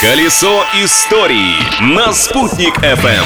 Колесо истории на «Спутник FM.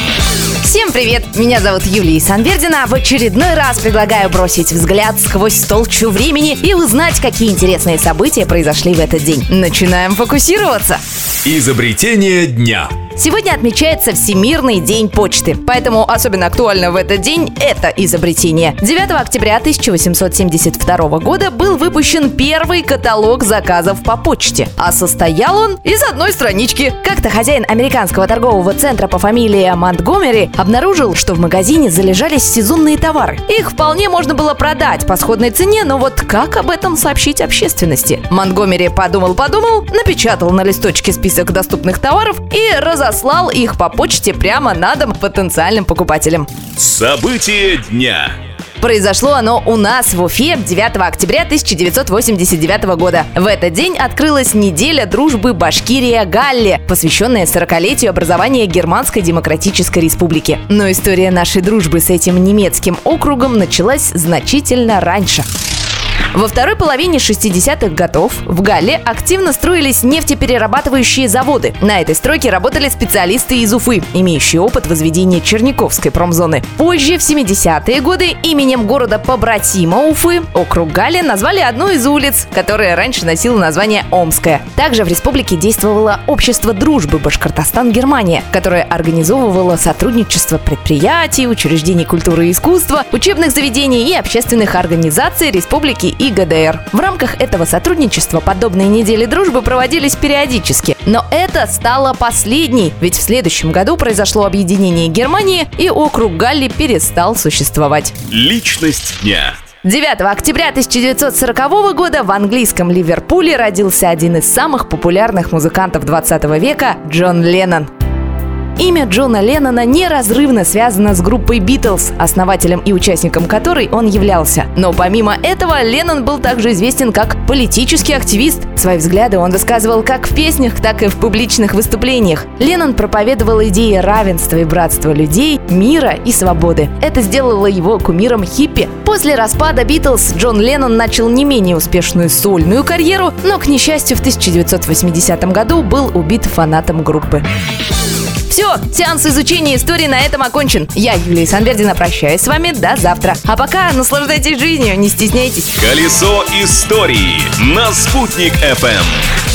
Всем привет! Меня зовут Юлия Санвердина. В очередной раз предлагаю бросить взгляд сквозь толщу времени и узнать, какие интересные события произошли в этот день. Начинаем фокусироваться. Изобретение дня. Сегодня отмечается Всемирный день почты, поэтому особенно актуально в этот день это изобретение. 9 октября 1872 года был выпущен первый каталог заказов по почте, а состоял он из одной странички. Как-то хозяин американского торгового центра по фамилии Монтгомери обнаружил, что в магазине залежались сезонные товары. Их вполне можно было продать по сходной цене, но вот как об этом сообщить общественности? Монтгомери подумал-подумал, напечатал на листочке список доступных товаров и разослал разослал их по почте прямо на дом потенциальным покупателям. События дня. Произошло оно у нас в Уфе 9 октября 1989 года. В этот день открылась неделя дружбы Башкирия-Галле, посвященная 40-летию образования Германской Демократической Республики. Но история нашей дружбы с этим немецким округом началась значительно раньше. Во второй половине 60-х годов в Галле активно строились нефтеперерабатывающие заводы. На этой стройке работали специалисты из Уфы, имеющие опыт возведения Черниковской промзоны. Позже, в 70-е годы, именем города побратима Уфы, округ Галле назвали одну из улиц, которая раньше носила название Омская. Также в республике действовало общество дружбы Башкортостан-Германия, которое организовывало сотрудничество предприятий, учреждений культуры и искусства, учебных заведений и общественных организаций республики и ГДР. В рамках этого сотрудничества подобные недели дружбы проводились периодически. Но это стало последней, ведь в следующем году произошло объединение Германии, и округ Галли перестал существовать. Личность дня. 9 октября 1940 года в английском Ливерпуле родился один из самых популярных музыкантов 20 века Джон Леннон. Имя Джона Леннона неразрывно связано с группой Битлз, основателем и участником которой он являлся. Но помимо этого, Леннон был также известен как политический активист. Свои взгляды он высказывал как в песнях, так и в публичных выступлениях. Леннон проповедовал идеи равенства и братства людей, мира и свободы. Это сделало его кумиром хиппи. После распада Битлз Джон Леннон начал не менее успешную сольную карьеру, но, к несчастью, в 1980 году был убит фанатом группы. Все, сеанс изучения истории на этом окончен. Я, Юлия Санвердина, прощаюсь с вами до завтра. А пока наслаждайтесь жизнью, не стесняйтесь. Колесо истории на «Спутник FM.